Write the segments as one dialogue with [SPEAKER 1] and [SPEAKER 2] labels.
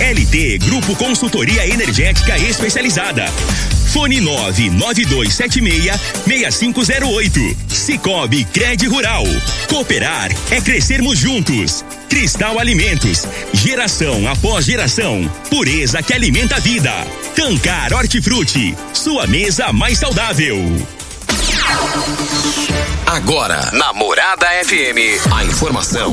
[SPEAKER 1] LT Grupo Consultoria Energética Especializada. Fone 99276-6508. Cicobi Cred Rural. Cooperar é crescermos juntos. Cristal Alimentos. Geração após geração. Pureza que alimenta a vida. Tancar Hortifruti. Sua mesa mais saudável.
[SPEAKER 2] Agora, na Morada FM, a informação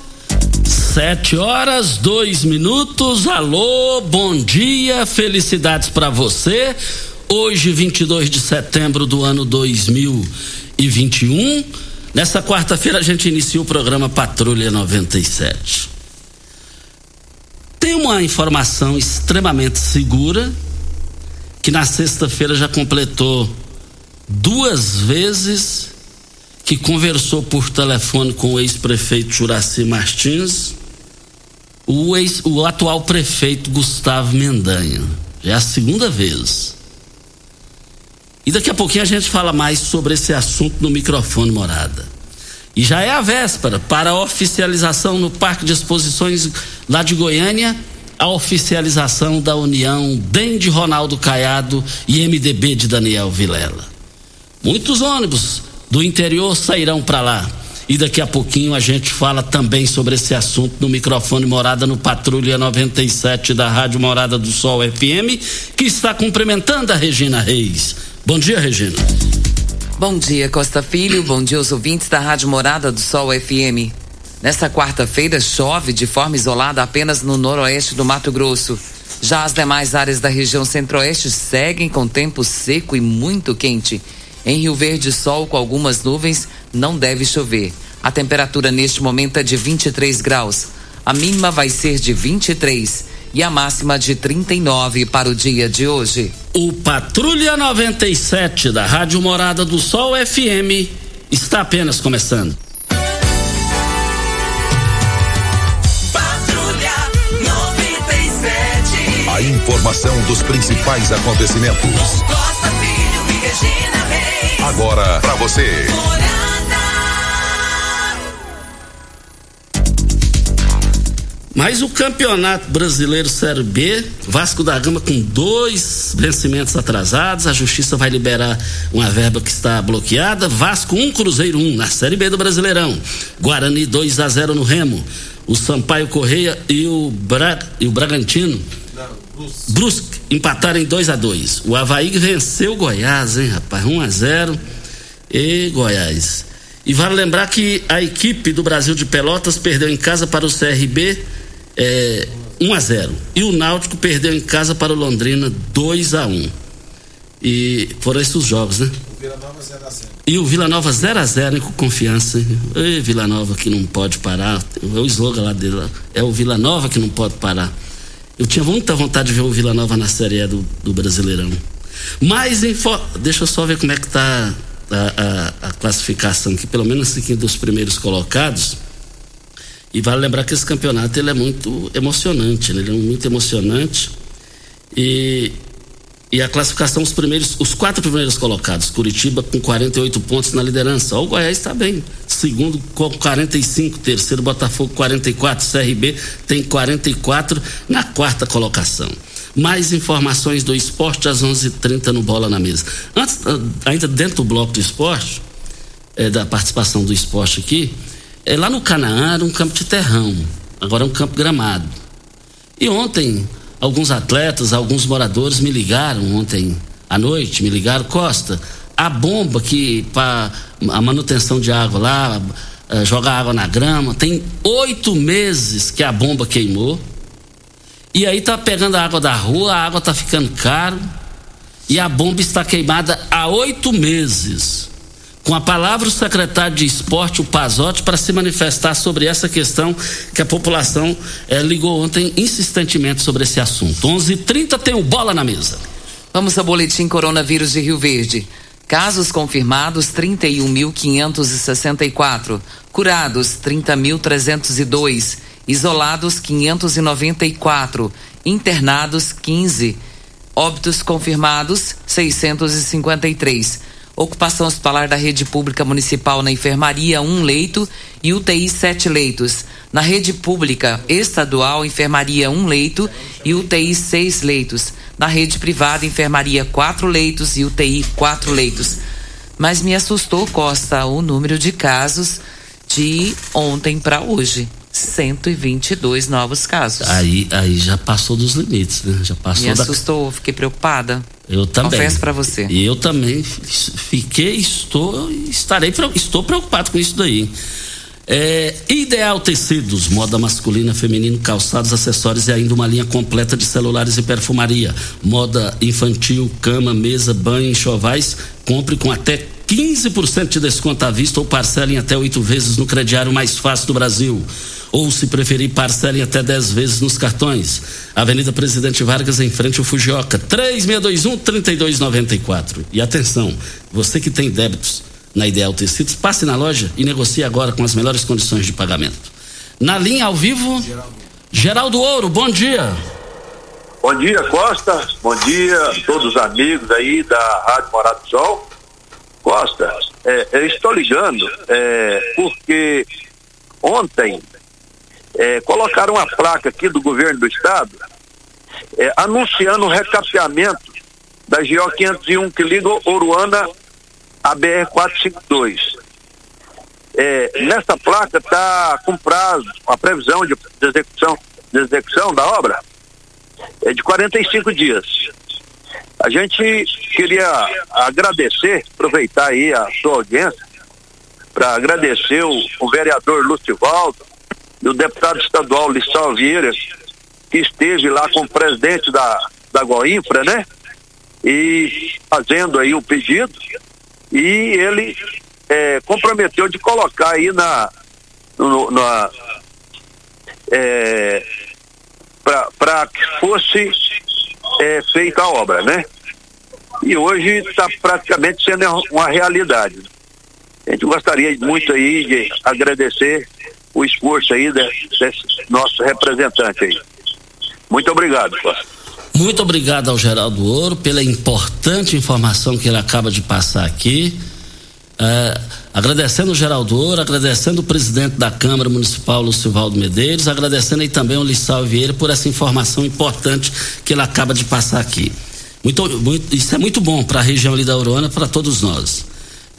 [SPEAKER 3] Sete horas, dois minutos. Alô, bom dia, felicidades para você. Hoje, 22 de setembro do ano 2021. Nessa quarta-feira, a gente inicia o programa Patrulha 97. Tem uma informação extremamente segura que na sexta-feira já completou duas vezes que conversou por telefone com o ex-prefeito Juraci Martins o, ex, o atual prefeito Gustavo Mendanha. É a segunda vez. E daqui a pouquinho a gente fala mais sobre esse assunto no microfone morada. E já é a véspera para a oficialização no Parque de Exposições lá de Goiânia, a oficialização da união DEM de Ronaldo Caiado e MDB de Daniel Vilela. Muitos ônibus do interior sairão para lá e daqui a pouquinho a gente fala também sobre esse assunto no microfone Morada no Patrulha 97 da Rádio Morada do Sol FM, que está cumprimentando a Regina Reis. Bom dia, Regina.
[SPEAKER 4] Bom dia, Costa Filho. Bom dia aos ouvintes da Rádio Morada do Sol FM. Nesta quarta-feira chove de forma isolada apenas no noroeste do Mato Grosso. Já as demais áreas da região centro-oeste seguem com tempo seco e muito quente. Em Rio Verde, sol com algumas nuvens, não deve chover. A temperatura neste momento é de 23 graus. A mínima vai ser de 23 e a máxima de 39 para o dia de hoje.
[SPEAKER 3] O Patrulha 97 da Rádio Morada do Sol FM está apenas começando.
[SPEAKER 5] Patrulha 97.
[SPEAKER 2] A informação dos principais acontecimentos.
[SPEAKER 5] Costa Filho e Regina Reis.
[SPEAKER 2] Agora para você.
[SPEAKER 3] Mas o Campeonato Brasileiro Série B, Vasco da Gama com dois vencimentos atrasados, a Justiça vai liberar uma verba que está bloqueada. Vasco 1, um, Cruzeiro 1 um, na Série B do Brasileirão. Guarani 2 a 0 no Remo. O Sampaio Correia e o, Bra... e o Bragantino. Brusque. Brusque empataram em 2 a 2 O Havaí venceu o Goiás, hein, rapaz? 1 a 0 E Goiás. E vale lembrar que a equipe do Brasil de Pelotas perdeu em casa para o CRB é, 1 a 0 E o Náutico perdeu em casa para o Londrina 2 a 1 E foram esses os jogos, né?
[SPEAKER 6] O Vila Nova 0 a 0
[SPEAKER 3] E o Vila Nova 0 a 0 com confiança. Ei, Vila Nova que não pode parar. É o slogan lá dele. É o Vila Nova que não pode parar. Eu tinha muita vontade de ver o Vila Nova na Série A do, do Brasileirão. Mas, info... deixa eu só ver como é que tá a, a, a classificação aqui, pelo menos aqui dos primeiros colocados. E vale lembrar que esse campeonato ele é muito emocionante, né? ele é muito emocionante. E E a classificação, os primeiros, os quatro primeiros colocados. Curitiba com 48 pontos na liderança. O Goiás está bem. Segundo com 45, terceiro Botafogo 44, CRB tem 44 na quarta colocação. Mais informações do esporte às 11:30 no Bola na Mesa. Antes, ah, ainda dentro do bloco do esporte, é, da participação do esporte aqui, é, lá no Canaã era um campo de terrão, agora é um campo gramado. E ontem alguns atletas, alguns moradores me ligaram ontem à noite, me ligaram, Costa, a bomba que para a manutenção de água lá, uh, jogar água na grama, tem oito meses que a bomba queimou. E aí tá pegando a água da rua, a água tá ficando caro e a bomba está queimada há oito meses com a palavra o secretário de esporte, o Pazotti, para se manifestar sobre essa questão que a população eh, ligou ontem insistentemente sobre esse assunto. 11:30 tem o bola na mesa.
[SPEAKER 4] Vamos ao boletim coronavírus de Rio Verde. Casos confirmados 31.564, curados 30.302, isolados 594, internados 15, óbitos confirmados 653. Ocupação hospitalar da rede pública municipal na enfermaria, um leito e UTI, sete leitos. Na rede pública estadual, enfermaria, um leito e UTI, seis leitos. Na rede privada, enfermaria, quatro leitos e UTI, quatro leitos. Mas me assustou, Costa, o número de casos de ontem para hoje. 122 novos casos.
[SPEAKER 3] Aí, aí já passou dos limites, né? Já passou.
[SPEAKER 4] Me assustou, da... fiquei preocupada.
[SPEAKER 3] Eu também.
[SPEAKER 4] Confesso para você.
[SPEAKER 3] E eu também fiquei, estou, estarei, estou preocupado com isso daí. É, Ideal Tecidos, moda masculina, feminino, calçados, acessórios e ainda uma linha completa de celulares e perfumaria. Moda infantil, cama, mesa, banho, enxovais. Compre com até 15% de desconto à vista ou parcelem até oito vezes no crediário mais fácil do Brasil ou, se preferir, parcelem até 10 vezes nos cartões. Avenida Presidente Vargas, em frente ao Fujioka, 3621-3294. E atenção, você que tem débitos na Ideal Tecidos, passe na loja e negocie agora com as melhores condições de pagamento. Na linha ao vivo, Geraldo, Geraldo Ouro, bom dia.
[SPEAKER 6] Bom dia, Costa. Bom dia a todos os amigos aí da Rádio Morado do Sol. Costa, é, eu estou ligando é, porque ontem é, colocaram uma placa aqui do governo do estado é, anunciando o recapeamento da GO 501 que liga Oruana a BR 452. É, nessa placa está com prazo, a previsão de, execução, de execução da obra é de 45 dias. A gente queria agradecer, aproveitar aí a sua audiência, para agradecer o, o vereador Lucivaldo, e o deputado estadual Lissau Vieira, que esteve lá com o presidente da, da Goinfra, né? E fazendo aí o pedido, e ele é, comprometeu de colocar aí na, na é, para que fosse é, feita a obra, né? E hoje está praticamente sendo uma realidade. A gente gostaria muito aí de agradecer o esforço aí desse, nosso representante aí. Muito obrigado.
[SPEAKER 3] Muito obrigado ao Geraldo Ouro pela importante informação que ele acaba de passar aqui. É, agradecendo o Geraldo agradecendo o presidente da Câmara Municipal, Lucivaldo Medeiros, agradecendo aí também o Lissau Vieira por essa informação importante que ele acaba de passar aqui. Muito, muito, isso é muito bom para a região ali da Urona, para todos nós.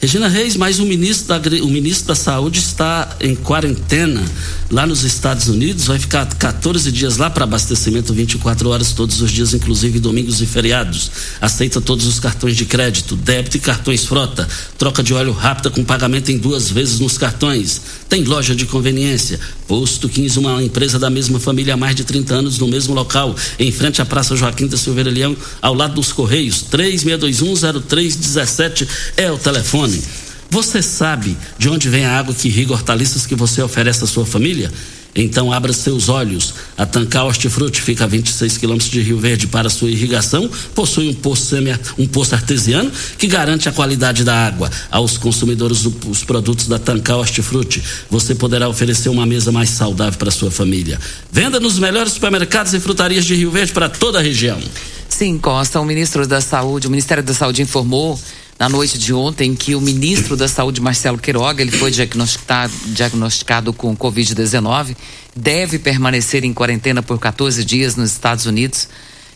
[SPEAKER 3] Regina Reis, mas o ministro, da, o ministro da Saúde está em quarentena lá nos Estados Unidos, vai ficar 14 dias lá para abastecimento 24 horas todos os dias, inclusive domingos e feriados. Aceita todos os cartões de crédito, débito e cartões frota. Troca de óleo rápida com pagamento em duas vezes nos cartões. Tem loja de conveniência. Posto 15, uma empresa da mesma família há mais de 30 anos no mesmo local, em frente à Praça Joaquim da Silveira Leão, ao lado dos Correios. 36210317 é o telefone. Você sabe de onde vem a água que irriga hortaliças que você oferece à sua família? Então abra seus olhos. A Tancar Hortifruti fica a 26 quilômetros de Rio Verde para sua irrigação. Possui um poço, semi, um poço artesiano que garante a qualidade da água. Aos consumidores dos produtos da Tancar Hortifruti, você poderá oferecer uma mesa mais saudável para sua família. Venda nos melhores supermercados e frutarias de Rio Verde para toda a região.
[SPEAKER 4] Sim, Costa, o ministro da Saúde, o Ministério da Saúde informou na noite de ontem que o ministro da Saúde, Marcelo Queiroga, ele foi diagnosticado, diagnosticado com Covid-19, deve permanecer em quarentena por 14 dias nos Estados Unidos.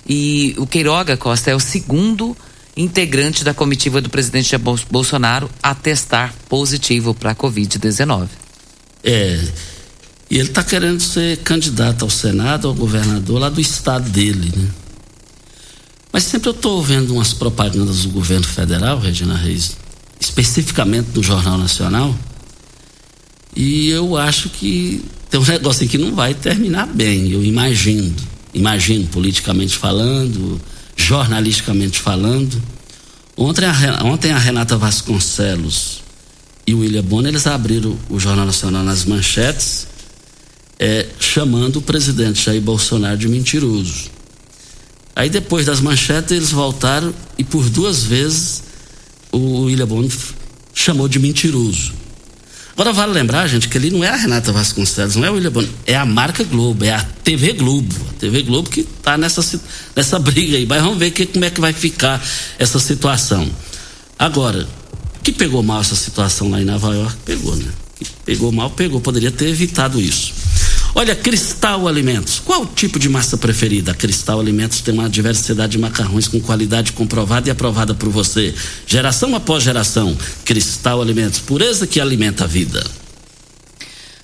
[SPEAKER 4] E o Queiroga Costa é o segundo integrante da comitiva do presidente Bolsonaro a testar positivo para a Covid-19.
[SPEAKER 3] É. E ele está querendo ser candidato ao Senado, ao governador lá do estado dele, né? Mas sempre eu estou vendo umas propagandas do governo federal, Regina Reis, especificamente no Jornal Nacional, e eu acho que tem um negócio aqui que não vai terminar bem, eu imagino. Imagino, politicamente falando, jornalisticamente falando. Ontem a, ontem a Renata Vasconcelos e o William Bonner, eles abriram o Jornal Nacional nas manchetes, é, chamando o presidente Jair Bolsonaro de mentiroso. Aí depois das manchetes eles voltaram e por duas vezes o William Bonner chamou de mentiroso. Agora vale lembrar, gente, que ali não é a Renata Vasconcelos, não é o William Bonner, é a marca Globo, é a TV Globo. A TV Globo que está nessa, nessa briga aí. Mas vamos ver que, como é que vai ficar essa situação. Agora, que pegou mal essa situação lá em Nova York, pegou, né? Que pegou mal, pegou. Poderia ter evitado isso. Olha, Cristal Alimentos. Qual tipo de massa preferida? Cristal Alimentos tem uma diversidade de macarrões com qualidade comprovada e aprovada por você. Geração após geração. Cristal Alimentos. Pureza que alimenta a vida.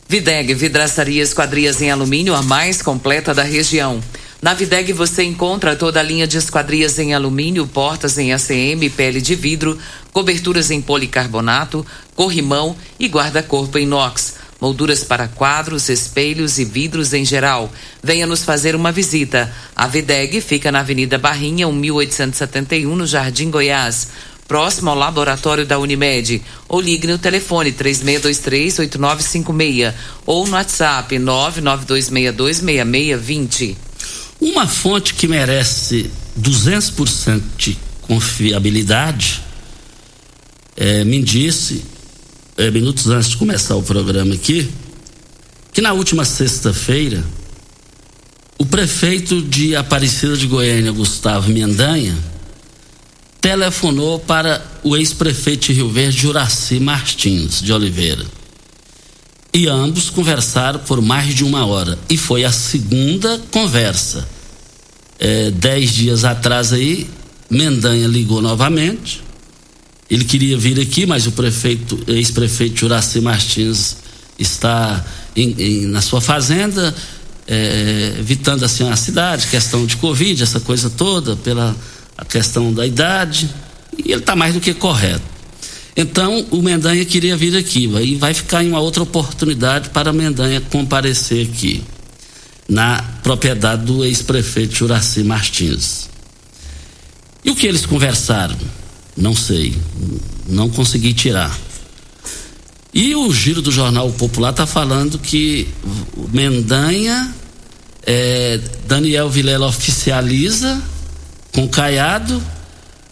[SPEAKER 4] Videg, vidraçaria esquadrias em alumínio, a mais completa da região. Na Videg você encontra toda a linha de esquadrias em alumínio, portas em ACM, pele de vidro, coberturas em policarbonato, corrimão e guarda-corpo inox molduras para quadros, espelhos e vidros em geral. Venha nos fazer uma visita. A Videg fica na Avenida Barrinha, 1871, no Jardim Goiás próximo ao laboratório da Unimed. Ou ligue no telefone 3623-8956 ou no WhatsApp 992626620.
[SPEAKER 3] Uma fonte que merece 200% de confiabilidade é, me disse é, minutos antes de começar o programa aqui, que na última sexta-feira, o prefeito de Aparecida de Goiânia, Gustavo Mendanha, telefonou para o ex-prefeito de Rio Verde, Juraci Martins de Oliveira. E ambos conversaram por mais de uma hora. E foi a segunda conversa. É, dez dias atrás aí, Mendanha ligou novamente ele queria vir aqui, mas o prefeito, ex-prefeito Juraci Martins está em, em, na sua fazenda, é, evitando assim a cidade, questão de Covid, essa coisa toda, pela a questão da idade, e ele está mais do que correto. Então, o Mendanha queria vir aqui, e vai ficar em uma outra oportunidade para a Mendanha comparecer aqui, na propriedade do ex-prefeito Juraci Martins. E o que eles conversaram? Não sei. Não consegui tirar. E o giro do Jornal Popular está falando que Mendanha, é, Daniel Vilela oficializa com Caiado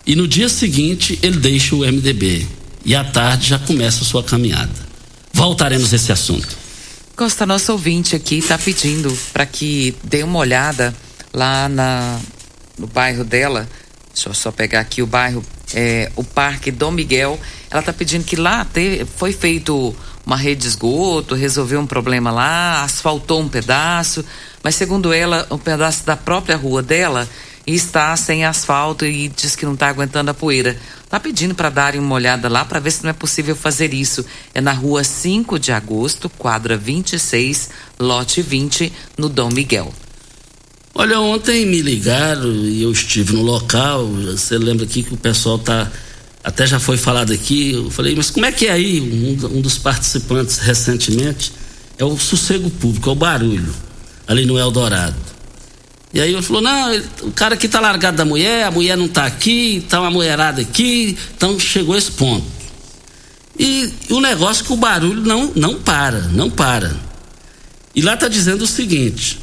[SPEAKER 3] e no dia seguinte ele deixa o MDB. E à tarde já começa a sua caminhada. Voltaremos a esse assunto.
[SPEAKER 4] Costa, nosso ouvinte aqui está pedindo para que dê uma olhada lá na, no bairro dela. Deixa eu só pegar aqui o bairro é, o Parque Dom Miguel. Ela está pedindo que lá foi feito uma rede de esgoto, resolveu um problema lá, asfaltou um pedaço, mas segundo ela, um pedaço da própria rua dela está sem asfalto e diz que não está aguentando a poeira. Está pedindo para darem uma olhada lá para ver se não é possível fazer isso. É na rua 5 de agosto, quadra 26, lote 20, no Dom Miguel.
[SPEAKER 3] Olha, ontem me ligaram e eu estive no local. Você lembra aqui que o pessoal tá. Até já foi falado aqui. Eu falei, mas como é que é aí? Um, um dos participantes recentemente é o sossego público, é o barulho, ali no Eldorado. E aí ele falou: não, o cara aqui tá largado da mulher, a mulher não tá aqui, tá uma mulherada aqui, então chegou esse ponto. E, e o negócio é que o barulho não, não para, não para. E lá tá dizendo o seguinte: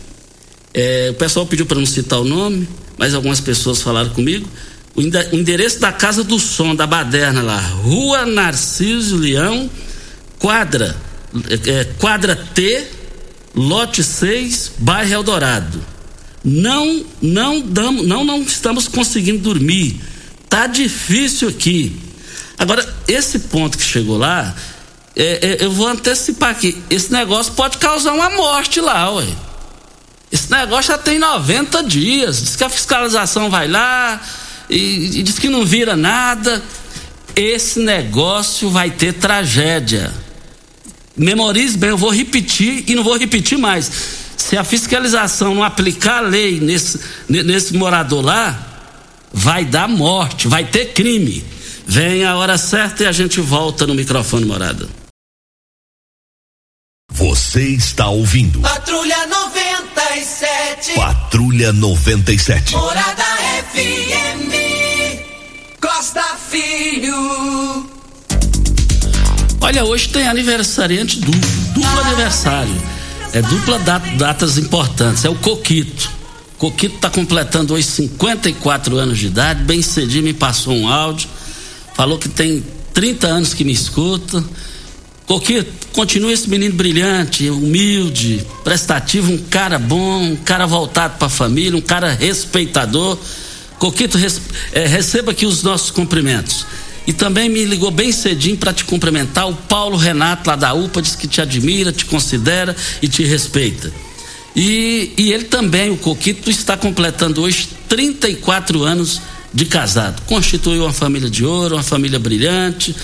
[SPEAKER 3] é, o pessoal pediu para não citar o nome, mas algumas pessoas falaram comigo. O endereço da Casa do Som, da Baderna lá, Rua Narciso Leão, quadra, é, quadra T, lote 6, bairro Eldorado. Não, não damos, não, não estamos conseguindo dormir. Tá difícil aqui. Agora, esse ponto que chegou lá, é, é, eu vou antecipar aqui. Esse negócio pode causar uma morte lá, ué. Esse negócio já tem 90 dias. Diz que a fiscalização vai lá e, e diz que não vira nada. Esse negócio vai ter tragédia. Memorize bem, eu vou repetir e não vou repetir mais. Se a fiscalização não aplicar a lei nesse, nesse morador lá, vai dar morte, vai ter crime. Vem a hora certa e a gente volta no microfone morada.
[SPEAKER 1] Você está ouvindo.
[SPEAKER 5] Patrulha 97.
[SPEAKER 1] Patrulha 97.
[SPEAKER 5] Morada FM. Costa Filho.
[SPEAKER 3] Olha, hoje tem aniversariante duplo, duplo aniversário. É dupla dat, datas importantes. É o Coquito. Coquito está completando hoje 54 anos de idade. Bem cedinho me passou um áudio. Falou que tem 30 anos que me escuta. Coquito, continua esse menino brilhante, humilde, prestativo, um cara bom, um cara voltado para a família, um cara respeitador. Coquito, res, é, receba aqui os nossos cumprimentos. E também me ligou bem cedinho para te cumprimentar o Paulo Renato lá da UPA, diz que te admira, te considera e te respeita. E, e ele também, o Coquito, está completando hoje 34 anos de casado. Constituiu uma família de ouro, uma família brilhante,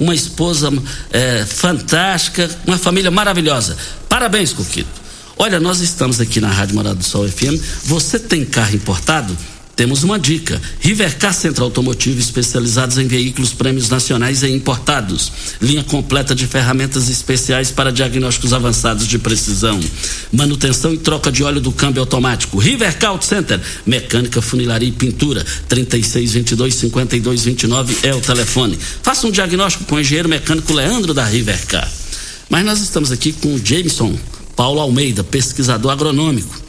[SPEAKER 3] uma esposa é, fantástica, uma família maravilhosa. Parabéns, Coquito. Olha, nós estamos aqui na Rádio Morada do Sol FM. Você tem carro importado? Temos uma dica: Rivercar Centro Automotivo, especializados em veículos prêmios nacionais e importados. Linha completa de ferramentas especiais para diagnósticos avançados de precisão. Manutenção e troca de óleo do câmbio automático. Rivercar Auto Center, mecânica, funilaria e pintura. 3622 5229 é o telefone. Faça um diagnóstico com o engenheiro mecânico Leandro da Rivercar. Mas nós estamos aqui com o Jameson Paulo Almeida, pesquisador agronômico.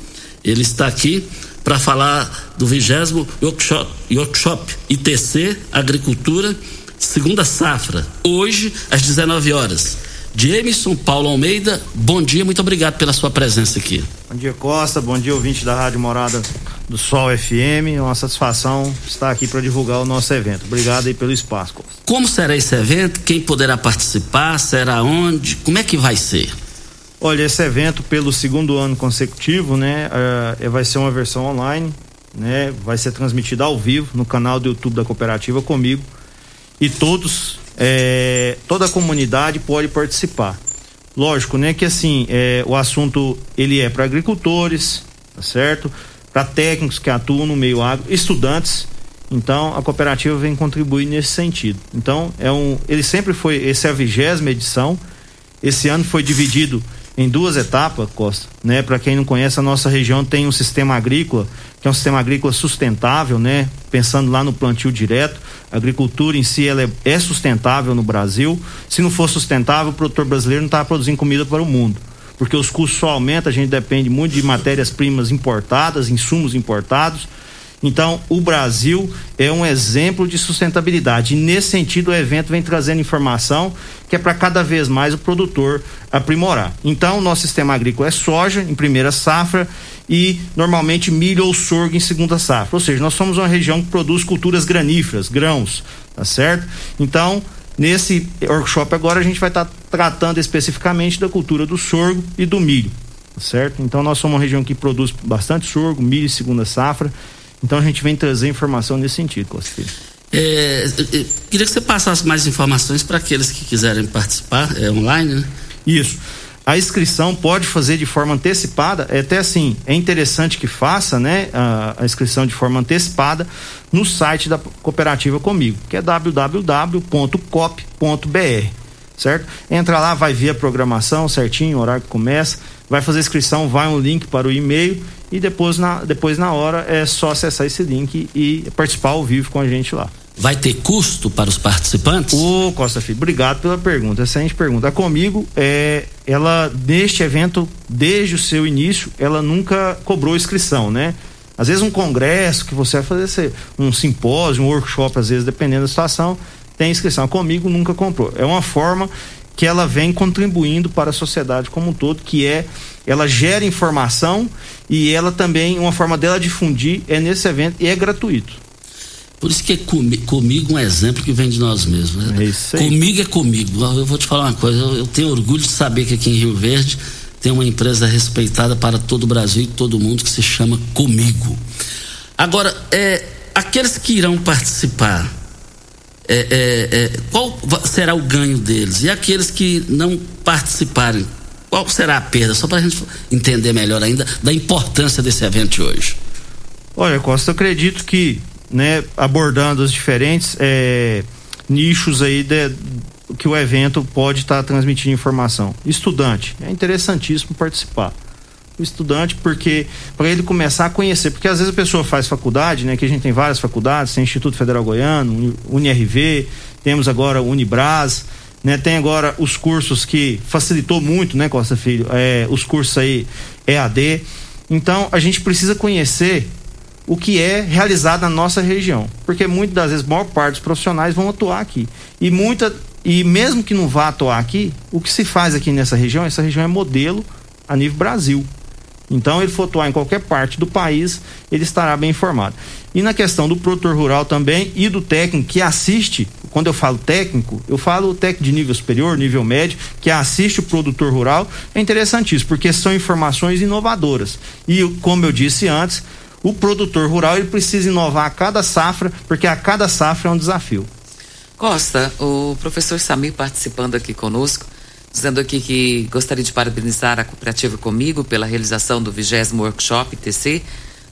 [SPEAKER 3] Ele está aqui para falar do vigésimo workshop, workshop ITC Agricultura Segunda Safra, hoje às 19 horas. Jameson Paulo Almeida, bom dia, muito obrigado pela sua presença aqui.
[SPEAKER 7] Bom dia, Costa, bom dia, ouvinte da Rádio Morada do Sol FM. É uma satisfação estar aqui para divulgar o nosso evento. Obrigado aí pelo espaço, Costa.
[SPEAKER 3] Como será esse evento? Quem poderá participar? Será onde? Como é que vai ser?
[SPEAKER 7] Olha, esse evento pelo segundo ano consecutivo, né, uh, vai ser uma versão online, né, vai ser transmitido ao vivo no canal do YouTube da cooperativa comigo e todos, é, toda a comunidade pode participar. Lógico, né, que assim é, o assunto ele é para agricultores, tá certo? Para técnicos que atuam no meio agro, estudantes. Então a cooperativa vem contribuir nesse sentido. Então é um, ele sempre foi, essa é a vigésima edição. Esse ano foi dividido em duas etapas, Costa, né? Para quem não conhece, a nossa região tem um sistema agrícola, que é um sistema agrícola sustentável, né? Pensando lá no plantio direto, a agricultura em si ela é, é sustentável no Brasil. Se não for sustentável, o produtor brasileiro não está produzindo comida para o mundo. Porque os custos só aumentam, a gente depende muito de matérias-primas importadas, insumos importados então, o Brasil é um exemplo de sustentabilidade. E nesse sentido, o evento vem trazendo informação que é para cada vez mais o produtor aprimorar. Então, o nosso sistema agrícola é soja em primeira safra e normalmente milho ou sorgo em segunda safra. Ou seja, nós somos uma região que produz culturas graníferas, grãos, tá certo? Então, nesse workshop agora a gente vai estar tá tratando especificamente da cultura do sorgo e do milho, tá certo? Então, nós somos uma região que produz bastante sorgo, milho em segunda safra então a gente vem trazer informação nesse sentido, Costa
[SPEAKER 3] é, queria que você passasse mais informações para aqueles que quiserem participar, é online, né?
[SPEAKER 7] Isso. A inscrição pode fazer de forma antecipada, é até assim, é interessante que faça, né, a, a inscrição de forma antecipada no site da cooperativa comigo, que é www.cop.br, certo? Entra lá, vai ver a programação certinho, o horário que começa, vai fazer a inscrição, vai um link para o e-mail e depois na, depois na hora é só acessar esse link e participar ao vivo com a gente lá.
[SPEAKER 3] Vai ter custo para os participantes?
[SPEAKER 7] Ô, Costa Filho, obrigado pela pergunta. Excelente pergunta. A Comigo, é, ela, neste evento, desde o seu início, ela nunca cobrou inscrição, né? Às vezes um congresso que você vai fazer, um simpósio, um workshop, às vezes, dependendo da situação, tem inscrição. A Comigo nunca comprou. É uma forma que ela vem contribuindo para a sociedade como um todo, que é ela gera informação E ela também, uma forma dela difundir é nesse evento e é gratuito.
[SPEAKER 3] Por isso que é comigo um exemplo que vem de nós mesmos. Né?
[SPEAKER 7] É.
[SPEAKER 3] Comigo é comigo. Eu vou te falar uma coisa, eu, eu tenho orgulho de saber que aqui em Rio Verde tem uma empresa respeitada para todo o Brasil e todo mundo que se chama Comigo. Agora, é, aqueles que irão participar, é, é, é, qual será o ganho deles? E aqueles que não participarem, qual será a perda? Só para a gente entender melhor ainda da importância desse evento de hoje.
[SPEAKER 7] Olha, Costa, eu acredito que, né, abordando os diferentes é, nichos aí de, que o evento pode estar tá transmitindo informação. Estudante, é interessantíssimo participar. O estudante, porque para ele começar a conhecer, porque às vezes a pessoa faz faculdade, né? Que a gente tem várias faculdades, tem Instituto Federal Goiano, UniRV, temos agora Unibras, né? Tem agora os cursos que facilitou muito, né, Costa Filho? É, os cursos aí EAD. Então a gente precisa conhecer o que é realizado na nossa região, porque muitas das vezes a maior parte dos profissionais vão atuar aqui e muita e mesmo que não vá atuar aqui, o que se faz aqui nessa região, essa região é modelo a nível Brasil. Então, ele for atuar em qualquer parte do país, ele estará bem informado. E na questão do produtor rural também e do técnico que assiste, quando eu falo técnico, eu falo técnico de nível superior, nível médio, que assiste o produtor rural, é interessantíssimo, porque são informações inovadoras. E, como eu disse antes, o produtor rural ele precisa inovar a cada safra, porque a cada safra é um desafio.
[SPEAKER 4] Costa, o professor Samir participando aqui conosco, dizendo aqui que gostaria de parabenizar a cooperativa comigo pela realização do 20 Workshop TC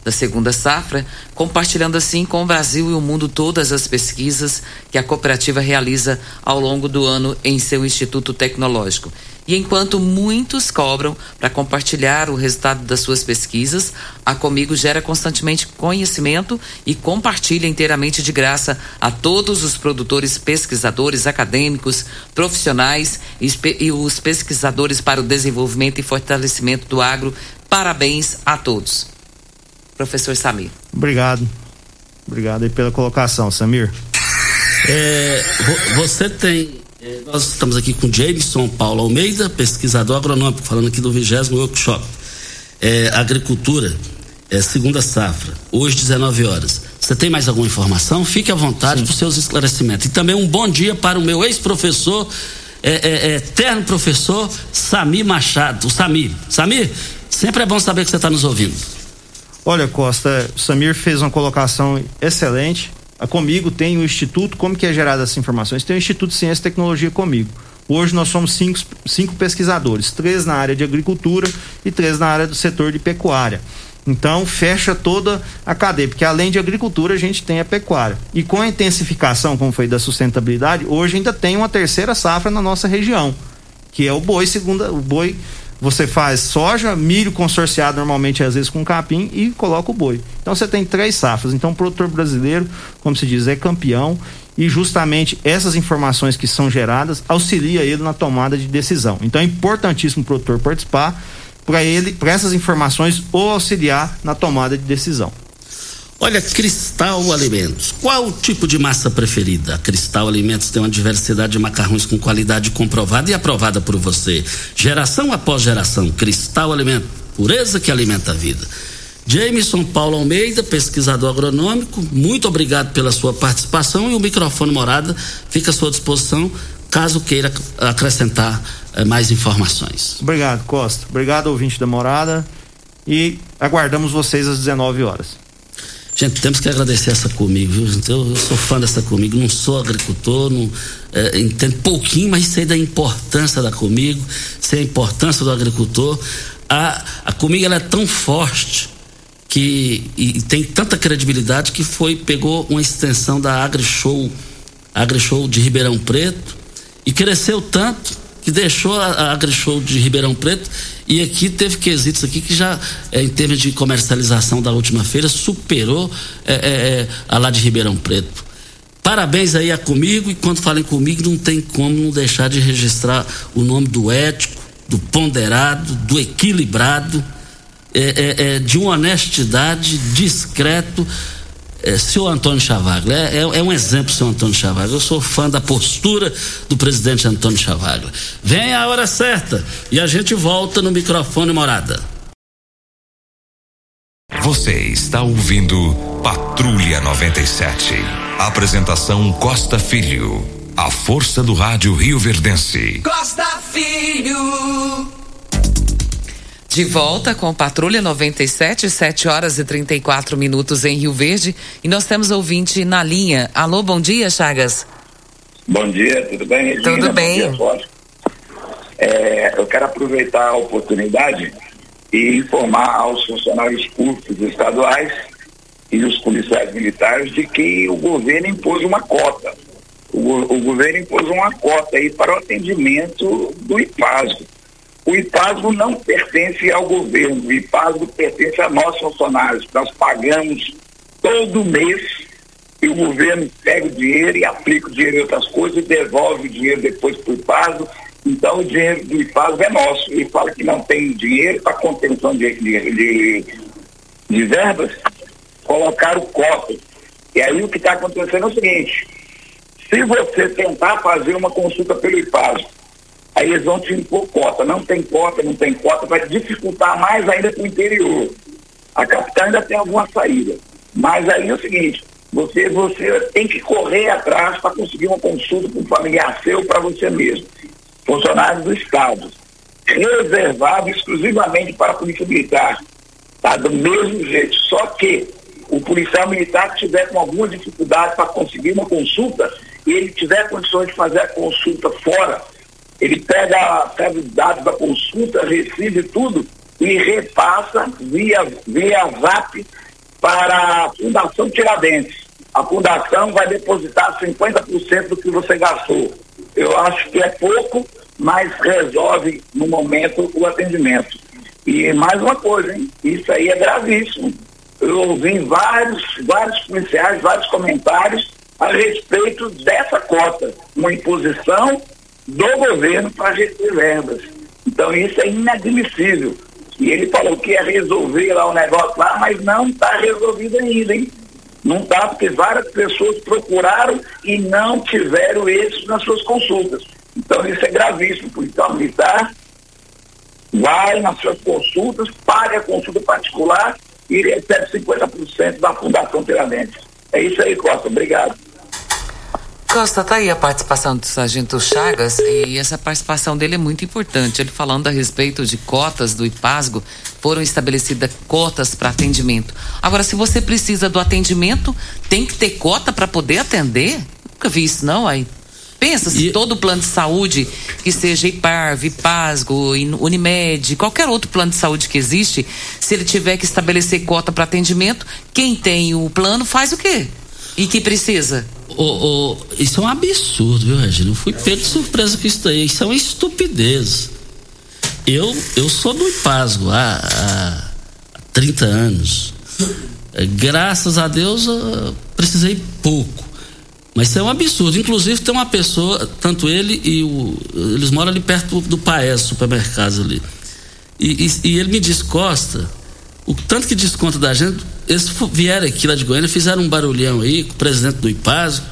[SPEAKER 4] da segunda safra, compartilhando assim com o Brasil e o mundo todas as pesquisas que a cooperativa realiza ao longo do ano em seu Instituto Tecnológico. E enquanto muitos cobram para compartilhar o resultado das suas pesquisas, a Comigo gera constantemente conhecimento e compartilha inteiramente de graça a todos os produtores, pesquisadores, acadêmicos, profissionais e, e os pesquisadores para o desenvolvimento e fortalecimento do agro. Parabéns a todos. Professor Samir.
[SPEAKER 7] Obrigado. Obrigado aí pela colocação, Samir.
[SPEAKER 3] É, você tem nós estamos aqui com Jameson Paulo Almeida, pesquisador agronômico, falando aqui do 20 workshop. É, agricultura, é, segunda safra, hoje 19 horas. Você tem mais alguma informação? Fique à vontade para os seus esclarecimentos. E também um bom dia para o meu ex-professor, é, é, é eterno professor, Samir Machado. O Samir. Samir, sempre é bom saber que você está nos ouvindo.
[SPEAKER 7] Olha, Costa, o Samir fez uma colocação excelente comigo tem o Instituto, como que é gerada essas informações? Tem o Instituto de Ciência e Tecnologia comigo. Hoje nós somos cinco, cinco pesquisadores, três na área de agricultura e três na área do setor de pecuária. Então fecha toda a cadeia, porque além de agricultura a gente tem a pecuária. E com a intensificação, como foi da sustentabilidade, hoje ainda tem uma terceira safra na nossa região, que é o boi segunda, o boi você faz soja, milho consorciado normalmente às vezes com capim e coloca o boi. Então você tem três safras. Então o produtor brasileiro, como se diz, é campeão e justamente essas informações que são geradas auxilia ele na tomada de decisão. Então é importantíssimo o produtor participar para ele, para essas informações ou auxiliar na tomada de decisão.
[SPEAKER 3] Olha, Cristal Alimentos. Qual o tipo de massa preferida? A Cristal Alimentos tem uma diversidade de macarrões com qualidade comprovada e aprovada por você. Geração após geração. Cristal Alimentos. Pureza que alimenta a vida. Jameson Paulo Almeida, pesquisador agronômico, muito obrigado pela sua participação e o microfone morada fica à sua disposição caso queira acrescentar eh, mais informações.
[SPEAKER 7] Obrigado, Costa. Obrigado, ouvinte da morada. E aguardamos vocês às 19 horas.
[SPEAKER 3] Gente, temos que agradecer essa comigo, viu? Eu, eu sou fã dessa comigo, não sou agricultor, não é, entendo pouquinho, mas sei da importância da comigo, sei a importância do agricultor. A, a comigo ela é tão forte que e, e tem tanta credibilidade que foi pegou uma extensão da AgriShow, AgriShow de Ribeirão Preto e cresceu tanto que deixou a, a AgriShow de Ribeirão Preto e aqui teve quesitos aqui que já, é, em termos de comercialização da última feira, superou é, é, a lá de Ribeirão Preto. Parabéns aí a comigo, e quando falem comigo, não tem como não deixar de registrar o nome do ético, do ponderado, do equilibrado, de uma honestidade, discreto é, senhor Antônio Chavaglia, é, é, é, um exemplo, senhor Antônio Chavaglia. Eu sou fã da postura do presidente Antônio Chavaglia. Vem a hora certa e a gente volta no microfone morada.
[SPEAKER 8] Você está ouvindo Patrulha 97. Apresentação Costa Filho. A força do rádio Rio Verdense.
[SPEAKER 5] Costa Filho.
[SPEAKER 4] De volta com Patrulha 97, 7 horas e 34 minutos em Rio Verde. E nós temos ouvinte na linha. Alô, bom dia, Chagas.
[SPEAKER 9] Bom dia, tudo bem, Regina?
[SPEAKER 4] Tudo bem.
[SPEAKER 9] Dia, é, eu quero aproveitar a oportunidade e informar aos funcionários públicos estaduais e os policiais militares de que o governo impôs uma cota. O, o governo impôs uma cota aí para o atendimento do IPASGO. O IPASGO não pertence ao governo, o IPASGO pertence a nós funcionários. Nós pagamos todo mês e o governo pega o dinheiro e aplica o dinheiro em outras coisas e devolve o dinheiro depois para o IPASGO. Então o dinheiro do IPASGO é nosso. Ele fala que não tem dinheiro para contenção de, de, de, de verbas. E aí o que está acontecendo é o seguinte, se você tentar fazer uma consulta pelo IPASGO, aí eles vão te impor cota. Não tem cota, não tem cota, vai dificultar mais ainda para o interior. A capital ainda tem alguma saída. Mas aí é o seguinte, você, você tem que correr atrás para conseguir uma consulta com um familiar seu para você mesmo. Funcionários do Estado. Reservado exclusivamente para a Polícia Militar. Tá do mesmo jeito. Só que o policial militar que tiver com alguma dificuldade para conseguir uma consulta e ele tiver condições de fazer a consulta fora, ele pega, pega os dados da consulta, recebe tudo e repassa via, via VAP para a Fundação Tiradentes. A fundação vai depositar 50% do que você gastou. Eu acho que é pouco, mas resolve no momento o atendimento. E mais uma coisa, hein? Isso aí é gravíssimo. Eu ouvi vários, vários policiais, vários comentários a respeito dessa cota, uma imposição do governo para receber verbas. Então isso é inadmissível. E ele falou que ia resolver lá o negócio lá, mas não está resolvido ainda, hein? Não está, porque várias pessoas procuraram e não tiveram êxito nas suas consultas. Então isso é gravíssimo. O policial militar vai nas suas consultas, paga a consulta particular e recebe 50% da Fundação Tiradentes. É isso aí, Costa. Obrigado.
[SPEAKER 4] Costa, tá aí a participação do Sargento Chagas e essa participação dele é muito importante. Ele falando a respeito de cotas do IPASGO, foram estabelecidas cotas para atendimento. Agora, se você precisa do atendimento, tem que ter cota para poder atender? Nunca vi isso, não, aí. Pensa se todo plano de saúde, que seja IPARV, IPASGO, Unimed, qualquer outro plano de saúde que existe, se ele tiver que estabelecer cota para atendimento, quem tem o plano faz o quê? E que precisa?
[SPEAKER 3] Ô, ô, isso é um absurdo, viu, Regina? Eu fui pego de surpresa com isso daí. Isso é uma estupidez. Eu, eu sou do IPASGO há, há 30 anos. É, Graças a Deus, eu precisei pouco. Mas isso é um absurdo. Inclusive, tem uma pessoa, tanto ele e o. Eles moram ali perto do Paes, supermercados ali. E, e- e ele me disse, Costa, o tanto que desconta da gente, eles vieram aqui lá de Goiânia, fizeram um barulhão aí com o presidente do IPASGO,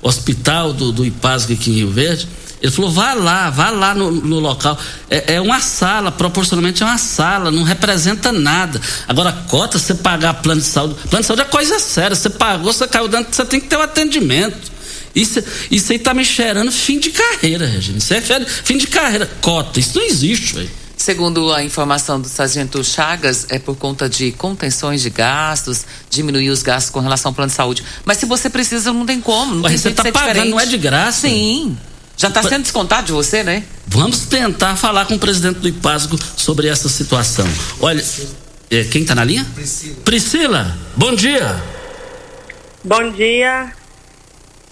[SPEAKER 3] hospital do, do IPASGO aqui em Rio Verde. Ele falou, vá lá, vá lá no, no local. É, é uma sala, proporcionalmente é uma sala, não representa nada. Agora, cota, você pagar plano de saúde. Plano de saúde é coisa séria. Você pagou, você caiu dentro, você tem que ter o atendimento. Isso, isso aí tá me cheirando fim de carreira, Regina. Isso é fim de carreira. Cota, isso não existe, velho.
[SPEAKER 4] Segundo a informação do Sargento Chagas, é por conta de contenções de gastos, diminuir os gastos com relação ao plano de saúde. Mas se você precisa, não tem como. Não
[SPEAKER 3] Ué,
[SPEAKER 4] tem
[SPEAKER 3] você tá
[SPEAKER 4] ser
[SPEAKER 3] pagando,
[SPEAKER 4] diferente.
[SPEAKER 3] não é de graça?
[SPEAKER 4] Sim. Já está sendo descontado de você, né?
[SPEAKER 3] Vamos tentar falar com o presidente do IPASGO sobre essa situação. Olha, é, quem está na linha? Priscila. Priscila, bom dia.
[SPEAKER 10] Bom dia.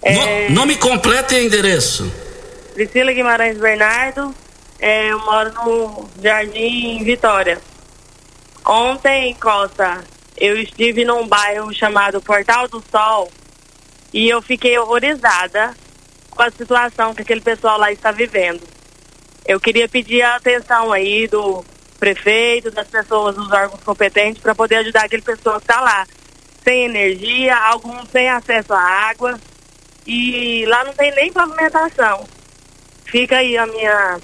[SPEAKER 10] É,
[SPEAKER 3] No- nome completo e endereço.
[SPEAKER 10] Priscila Guimarães Bernardo. É, eu moro no Jardim Vitória. Ontem, Costa, eu estive num bairro chamado Portal do Sol e eu fiquei horrorizada com a situação que aquele pessoal lá está vivendo. Eu queria pedir a atenção aí do prefeito, das pessoas, dos órgãos competentes, para poder ajudar aquele pessoal que está lá. Sem energia, alguns sem acesso à água e lá não tem nem pavimentação. Fica aí a minha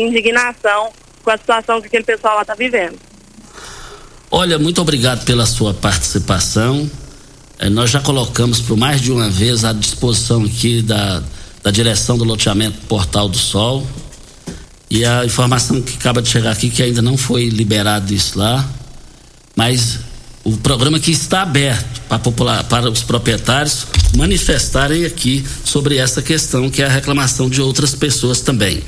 [SPEAKER 10] indignação com a situação que aquele pessoal lá está vivendo.
[SPEAKER 3] Olha, muito obrigado pela sua participação. É, nós já colocamos por mais de uma vez à disposição aqui da, da direção do loteamento Portal do Sol. E a informação que acaba de chegar aqui que ainda não foi liberado isso lá, mas o programa que está aberto para, popular, para os proprietários manifestarem aqui sobre essa questão, que é a reclamação de outras pessoas também.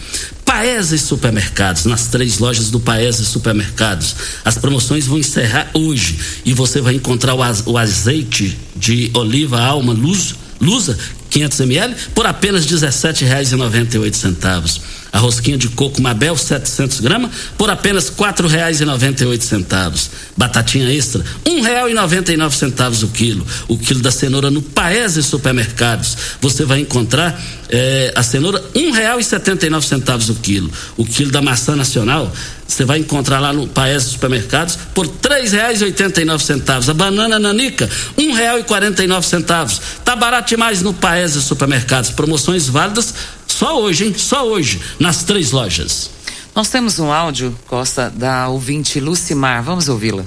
[SPEAKER 3] Paese Supermercados, nas três lojas do Paese Supermercados. As promoções vão encerrar hoje e você vai encontrar o, azeite de oliva alma luz, lusa 500 ml por apenas R$ 17,98. A rosquinha de coco Mabel 700 gramas por apenas quatro reais e noventa e oito centavos. Batatinha extra um real e noventa e nove centavos o quilo. O quilo da cenoura no Paese Supermercados você vai encontrar é, a cenoura um real e setenta e nove centavos o quilo. O quilo da maçã nacional você vai encontrar lá no Paese Supermercados por três reais e oitenta e nove centavos. A banana nanica um real e quarenta e nove centavos. Tá barato demais no Paese Supermercados. Promoções válidas só hoje, hein? Só hoje, nas três lojas.
[SPEAKER 4] Nós temos um áudio, Costa, da ouvinte Lucimar. Vamos ouvi-la.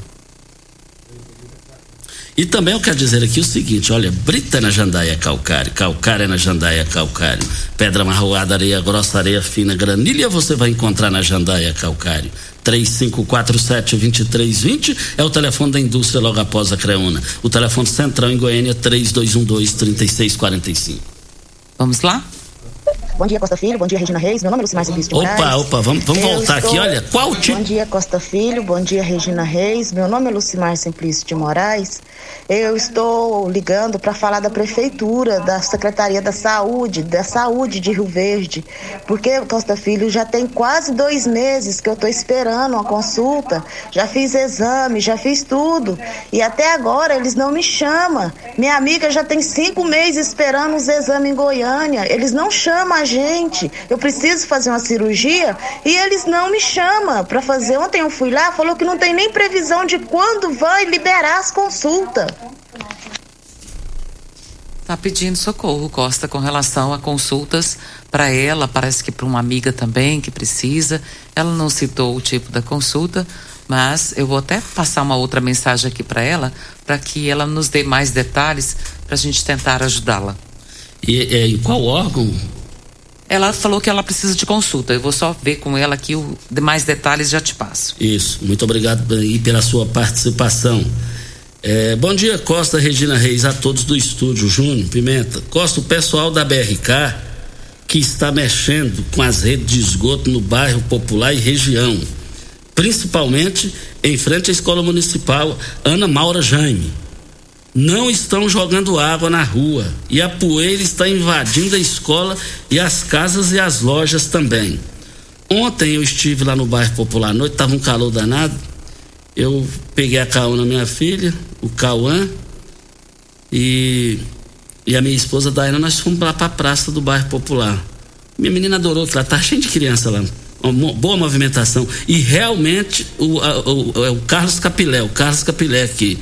[SPEAKER 3] E também eu quero dizer aqui o seguinte: olha, brita na jandaia calcário, calcário é na jandaia calcário, pedra marroada, areia grossa, areia fina, granilha você vai encontrar na jandaia calcário. 3547-2320 é o telefone da indústria logo após a Creuna. O telefone central em Goiânia 3212-3645.
[SPEAKER 4] Vamos lá?
[SPEAKER 11] Bom dia, Costa Filho. Bom dia, Regina Reis. Meu nome é Lucimar Simplício
[SPEAKER 3] de Opa, opa, vamos, vamos voltar estou... aqui. Olha, qual tipo...
[SPEAKER 11] Bom dia, Costa Filho. Bom dia, Regina Reis. Meu nome é Lucimar Simplício de Moraes. Eu estou ligando para falar da Prefeitura, da Secretaria da Saúde, da Saúde de Rio Verde. Porque, Costa Filho, já tem quase dois meses que eu estou esperando uma consulta. Já fiz exame, já fiz tudo. E até agora eles não me chamam. Minha amiga já tem cinco meses esperando os exames em Goiânia. Eles não chamam a gente, eu preciso fazer uma cirurgia e eles não me chamam para fazer. Ontem eu fui lá, falou que não tem nem previsão de quando vai liberar as consultas.
[SPEAKER 4] Tá pedindo socorro, Costa, com relação a consultas para ela, parece que para uma amiga também que precisa. Ela não citou o tipo da consulta, mas eu vou até passar uma outra mensagem aqui para ela, para que ela nos dê mais detalhes para a gente tentar ajudá-la.
[SPEAKER 3] E em qual órgão
[SPEAKER 4] ela falou que ela precisa de consulta. Eu vou só ver com ela aqui o demais detalhes já te passo.
[SPEAKER 3] Isso. Muito obrigado aí pela sua participação. É, bom dia, Costa Regina Reis, a todos do estúdio, Júnior Pimenta. Costa, o pessoal da BRK que está mexendo com as redes de esgoto no bairro Popular e região, principalmente em frente à Escola Municipal Ana Maura Jaime não estão jogando água na rua e a poeira está invadindo a escola e as casas e as lojas também. Ontem eu estive lá no bairro Popular à noite, estava um calor danado. Eu peguei a Cauã minha filha, o Cauã, e, e a minha esposa Daina, nós fomos lá para a praça do bairro Popular. Minha menina adorou que lá tá cheio de criança lá. Uma boa movimentação. E realmente o, a, o, é o Carlos Capilé, o Carlos Capilé aqui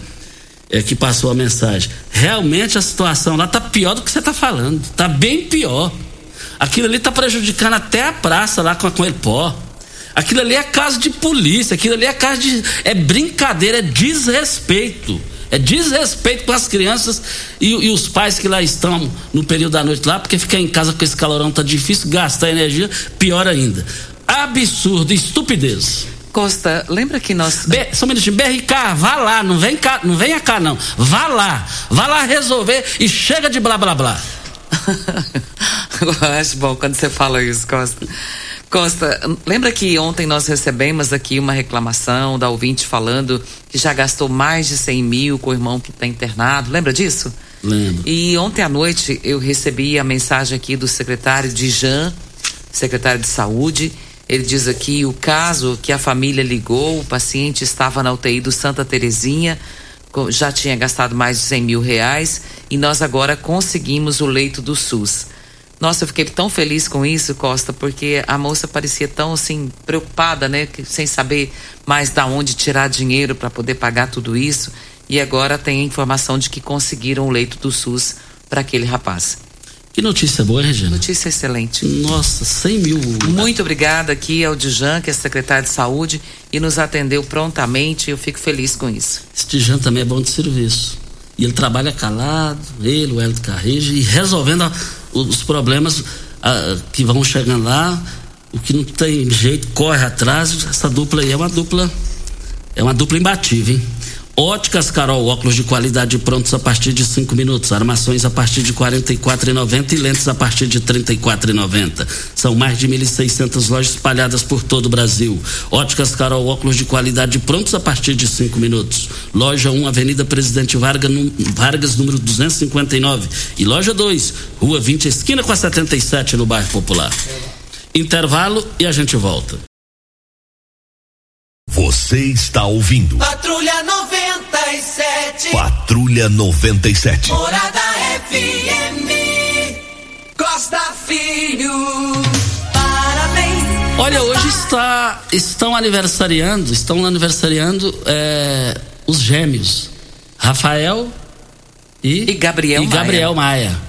[SPEAKER 3] é, que passou a mensagem. Realmente a situação lá tá pior do que você tá falando. Tá bem pior. Aquilo ali tá prejudicando até a praça lá com a Coelpó. Aquilo ali é caso de polícia, aquilo ali é caso de. É brincadeira, é desrespeito. É desrespeito com as crianças e, e, os pais que lá estão no período da noite lá, porque ficar em casa com esse calorão tá difícil, gastar energia, pior ainda. Absurdo, estupidez.
[SPEAKER 4] Costa, lembra que nós.
[SPEAKER 3] B, só um minutinho, BRK, vá lá, não vem cá, não venha cá, não. Vá lá, vá lá resolver e chega de blá blá blá.
[SPEAKER 4] Eu acho bom quando você fala isso, Costa. Costa, lembra que ontem nós recebemos aqui uma reclamação da ouvinte falando que já gastou mais de 100 mil com o irmão que está internado? Lembra disso?
[SPEAKER 3] Lembro.
[SPEAKER 4] E ontem à noite eu recebi a mensagem aqui do secretário de Jan, secretário de Saúde, ele diz aqui o caso que a família ligou, o paciente estava na UTI do Santa Terezinha, já tinha gastado mais de 100 mil reais e nós agora conseguimos o leito do SUS. Nossa, eu fiquei tão feliz com isso, Costa, porque a moça parecia tão assim preocupada, né, sem saber mais da onde tirar dinheiro para poder pagar tudo isso. E agora tem a informação de que conseguiram o leito do SUS para aquele rapaz.
[SPEAKER 3] Que notícia boa, Regina.
[SPEAKER 4] Notícia excelente.
[SPEAKER 3] Nossa, 100 mil.
[SPEAKER 4] Muito obrigada aqui ao Dijan, que é secretário de saúde, e nos atendeu prontamente. Eu fico feliz com isso.
[SPEAKER 3] Esse Dijan também é bom de serviço. E ele trabalha calado, ele, o Hélio Carrejo, e resolvendo a, os problemas a, que vão chegando lá. O que não tem jeito, corre atrás. Essa dupla aí é uma dupla. É uma dupla imbatível, hein? Óticas Carol, óculos de qualidade prontos a partir de 5 minutos, armações a partir de R$ 44,90 e lentes a partir de R$ 34,90. São mais de 1.600 lojas espalhadas por todo o Brasil. Óticas Carol, óculos de qualidade prontos a partir de 5 minutos. Loja 1, Avenida Presidente Vargas, Vargas, número 259. E loja 2, Rua 20, esquina com a 77, no bairro Popular. Intervalo e a gente volta.
[SPEAKER 1] Você está ouvindo.
[SPEAKER 5] Patrulha 97.
[SPEAKER 1] Patrulha 97.
[SPEAKER 5] Morada FM. Costa Filho. Parabéns.
[SPEAKER 3] Olha, hoje está, estão aniversariando, estão aniversariando é, os gêmeos. Rafael e,
[SPEAKER 4] e Gabriel,
[SPEAKER 3] e Gabriel Maia. Maia.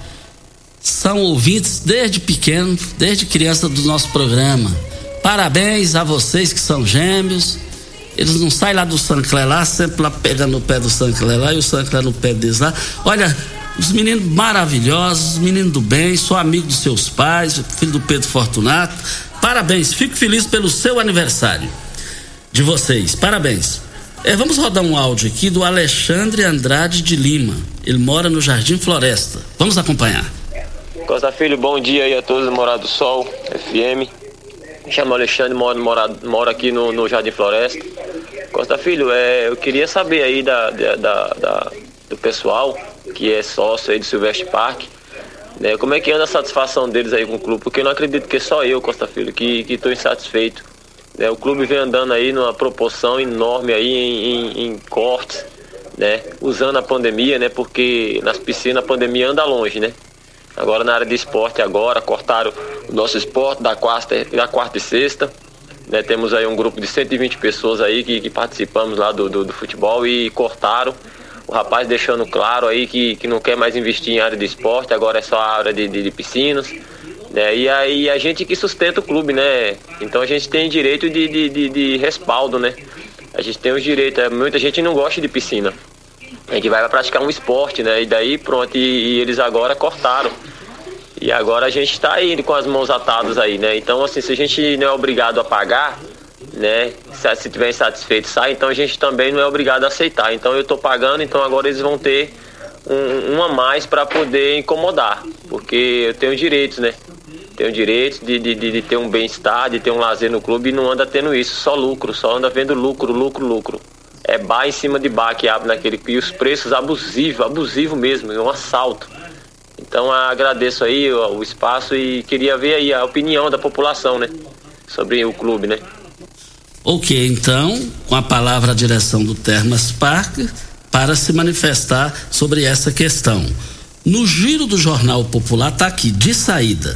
[SPEAKER 3] São ouvintes desde pequeno, desde criança do nosso programa. Parabéns a vocês que são gêmeos eles não saem lá do Sancler lá, sempre lá pegando no pé do Sancler lá e o Sancler no pé deles lá. Olha, os meninos maravilhosos, meninos do bem, sou amigo dos seus pais, filho do Pedro Fortunato. Parabéns, fico feliz pelo seu aniversário. De vocês, parabéns. É, vamos rodar um áudio aqui do Alexandre Andrade de Lima. Ele mora no Jardim Floresta. Vamos acompanhar.
[SPEAKER 12] Costa Filho, bom dia aí a todos, Morado do Sol, FM. Me chamo Alexandre, moro, moro, moro aqui no, no Jardim Floresta. Costa Filho, é, eu queria saber aí da, da, da, do pessoal que é sócio aí do Silvestre Park, né, como é que anda a satisfação deles aí com o clube, porque eu não acredito que é só eu, Costa Filho, que estou insatisfeito. Né, o clube vem andando aí numa proporção enorme aí em, em, em cortes, né, usando a pandemia, né, porque nas piscinas a pandemia anda longe, né. Agora na área de esporte agora, cortaram o nosso esporte da quarta, da quarta e sexta. Né, temos aí um grupo de 120 pessoas aí que, que participamos lá do, do, do, futebol e cortaram. O rapaz deixando claro aí que, que não quer mais investir em área de esporte, agora é só a área de, de, de piscinas. Né, e aí a gente que sustenta o clube, né? Então a gente tem direito de, de, de, de respaldo, né? A gente tem os direitos. É, muita gente não gosta de piscina. A gente vai praticar um esporte, né? E daí pronto, e, e eles agora cortaram. E agora a gente está indo com as mãos atadas aí, né? Então, assim, se a gente não é obrigado a pagar, né? Se, se tiver insatisfeito, sai, então a gente também não é obrigado a aceitar. Então eu estou pagando, então agora eles vão ter um, um a mais para poder incomodar, porque eu tenho direitos, né? Tenho direitos de, de, de, de ter um bem-estar, de ter um lazer no clube e não anda tendo isso, só lucro, só anda vendo lucro, lucro, lucro. É bar em cima de bar que abre naquele. E os preços abusivos, abusivo mesmo, é um assalto. Então agradeço aí o, espaço e queria ver aí a opinião da população, né? Sobre o clube, né?
[SPEAKER 3] Ok, então, com a palavra a direção do Termas Park para se manifestar sobre essa questão. No giro do Jornal Popular está aqui, de saída,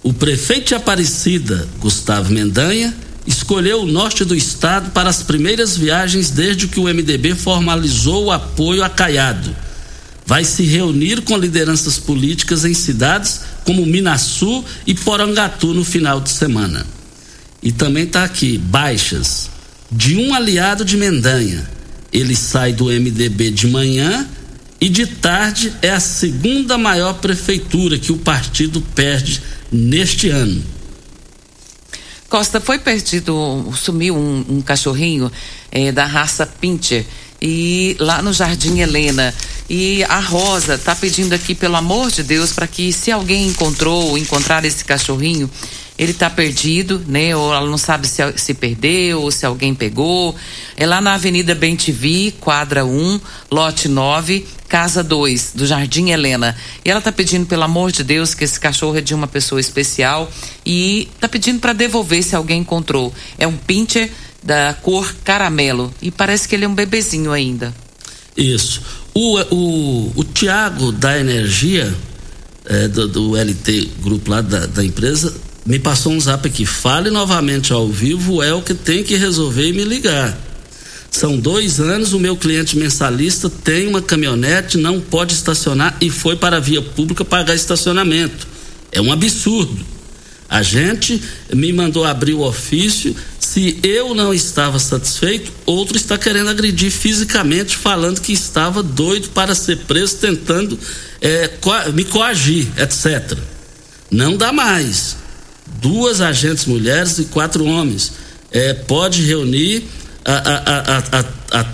[SPEAKER 3] o prefeito de Aparecida, Gustavo Mendanha, escolheu o norte do estado para as primeiras viagens desde que o MDB formalizou o apoio a Caiado vai se reunir com lideranças políticas em cidades como Minasu e Porangatu no final de semana. E também está aqui, baixas, de um aliado de Mendanha. Ele sai do MDB de manhã e de tarde é a segunda maior prefeitura que o partido perde neste ano.
[SPEAKER 4] Costa, foi perdido, sumiu um, um cachorrinho é, da raça Pincher e lá no Jardim Helena. E a Rosa está pedindo aqui, pelo amor de Deus, para que se alguém encontrou, encontrar esse cachorrinho, ele está perdido, né? Ou ela não sabe se, se perdeu ou se alguém pegou. É lá na Avenida Bem TV, quadra 1, lote 9, casa 2, do Jardim Helena. E ela está pedindo, pelo amor de Deus, que esse cachorro é de uma pessoa especial e está pedindo para devolver se alguém encontrou. É um pincher da cor caramelo e parece que ele é um bebezinho ainda.
[SPEAKER 3] Isso. O, o, o Tiago da Energia, é, do, do, LT Grupo lá da, da, empresa, me passou um zap aqui. Fale novamente ao vivo, é o que tem que resolver e me ligar. São dois anos, o meu cliente mensalista tem uma caminhonete, não pode estacionar e foi para a via pública pagar estacionamento. É um absurdo. A gente me mandou abrir o ofício. Se eu não estava satisfeito, outro está querendo agredir fisicamente, falando que estava doido para ser preso, tentando é, me coagir, etc. Não dá mais. Duas agentes mulheres e quatro homens. É, pode reunir a, a, a,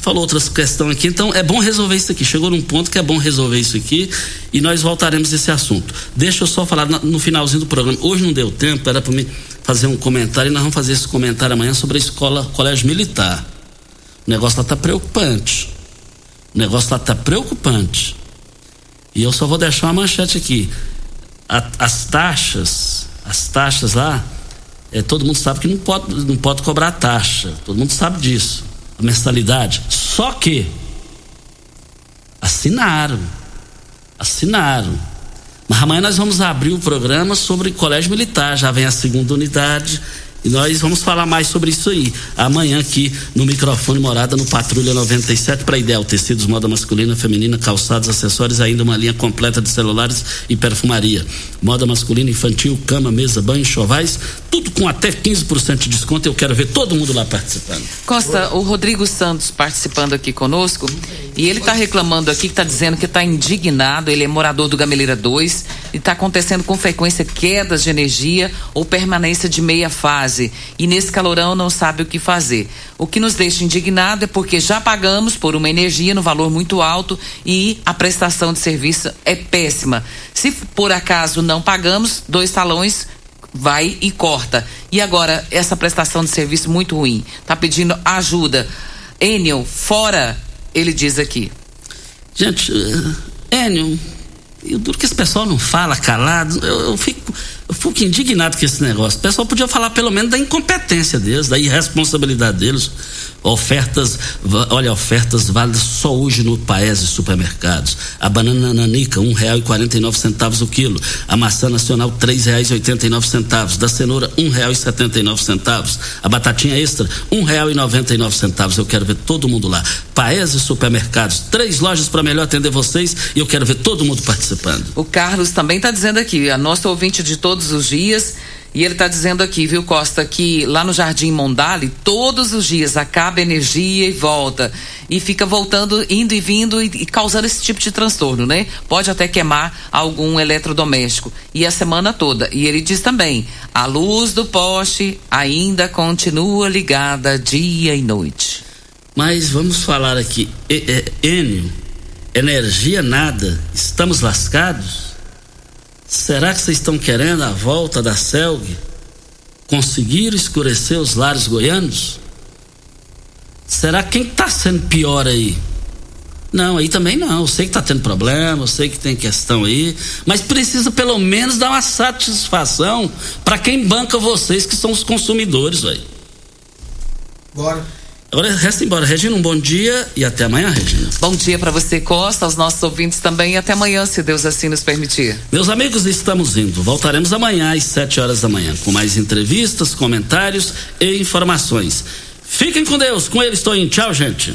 [SPEAKER 3] falou outras questões aqui, então é bom resolver isso aqui. Chegou num ponto que é bom resolver isso aqui e nós voltaremos a esse assunto. Deixa eu só falar no finalzinho do programa. Hoje não deu tempo, era para mim fazer um comentário e nós vamos fazer esse comentário amanhã sobre a escola, colégio militar. O negócio lá está preocupante. O negócio lá está preocupante. E eu só vou deixar uma manchete aqui. as taxas, as taxas lá é, todo mundo sabe que não pode, não pode cobrar taxa, todo mundo sabe disso, a mensalidade. Só que assinaram, assinaram. Mas amanhã nós vamos abrir o programa sobre colégio militar, já vem a segunda unidade, e nós vamos falar mais sobre isso aí. Amanhã aqui no microfone Morada no Patrulha 97 para Ideal Tecidos, moda masculina, feminina, calçados, acessórios, ainda uma linha completa de celulares e perfumaria. Moda masculina, infantil, cama, mesa, banho, chovais, tudo com até 15% de desconto. Eu quero ver todo mundo lá participando.
[SPEAKER 4] Costa, o Rodrigo Santos participando aqui conosco e ele está reclamando aqui, está dizendo que está indignado. Ele é morador do Gameleira 2 e está acontecendo com frequência quedas de energia ou permanência de meia fase e nesse calorão não sabe o que fazer. O que nos deixa indignado é porque já pagamos por uma energia no valor muito alto e a prestação de serviço é péssima. Se por acaso não pagamos, dois talões vai e corta. E agora essa prestação de serviço muito ruim. Tá pedindo ajuda. Enio, fora, ele diz aqui.
[SPEAKER 3] Gente, uh, Enio, e o duro que esse pessoal não fala calado, eu, eu, fico, eu fico indignado com esse negócio. O pessoal podia falar pelo menos da incompetência deles, da irresponsabilidade deles. Ofertas, olha, ofertas válidas só hoje no Paese supermercados. A banana nanica, um real e quarenta e nove centavos o quilo. A maçã nacional, três reais e oitenta e nove centavos. Da cenoura, um real e setenta e nove centavos. A batatinha extra, um real e noventa e nove centavos. Eu quero ver todo mundo lá. Paese supermercados, três lojas para melhor atender vocês e eu quero ver todo mundo participando.
[SPEAKER 4] O Carlos também está dizendo aqui, a nossa ouvinte de todos os dias e ele está dizendo aqui, viu, Costa, que lá no Jardim Mondale, todos os dias acaba energia e volta. E fica voltando, indo e vindo e, e, causando esse tipo de transtorno, né? Pode até queimar algum eletrodoméstico. E a semana toda. E ele diz também: a luz do poste ainda continua ligada dia e noite.
[SPEAKER 3] Mas vamos falar aqui, Enio, energia nada, estamos lascados? Será que vocês estão querendo a volta da CELG? Conseguir escurecer os lares goianos? Será quem está sendo pior aí? Não, aí também não. Eu sei que está tendo problema, eu sei que tem questão aí, mas precisa pelo menos dar uma satisfação para quem banca vocês, que são os consumidores, velho.
[SPEAKER 13] Bora.
[SPEAKER 3] Agora resta embora. Regina, um bom dia e até amanhã, Regina.
[SPEAKER 4] Bom dia para você, Costa, aos nossos ouvintes também e até amanhã, se Deus assim nos permitir.
[SPEAKER 3] Meus amigos, estamos indo. Voltaremos amanhã às 7 horas da manhã com mais entrevistas, comentários e informações. Fiquem com Deus. Com ele estou indo. Tchau, gente.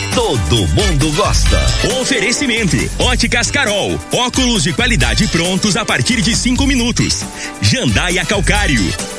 [SPEAKER 2] todo mundo gosta.
[SPEAKER 1] Oferecimento: Óticas Carol. Óculos de qualidade prontos a partir de cinco minutos. Jandaia Calcário.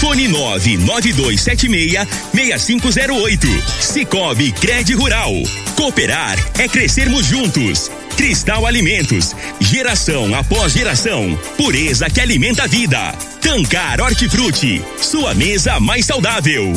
[SPEAKER 1] Fone 99276 6508. Cicobi Cred Rural. Cooperar é crescermos juntos. Cristal Alimentos, geração após geração, pureza que alimenta a vida. Tancar Hortifruti, sua mesa mais saudável.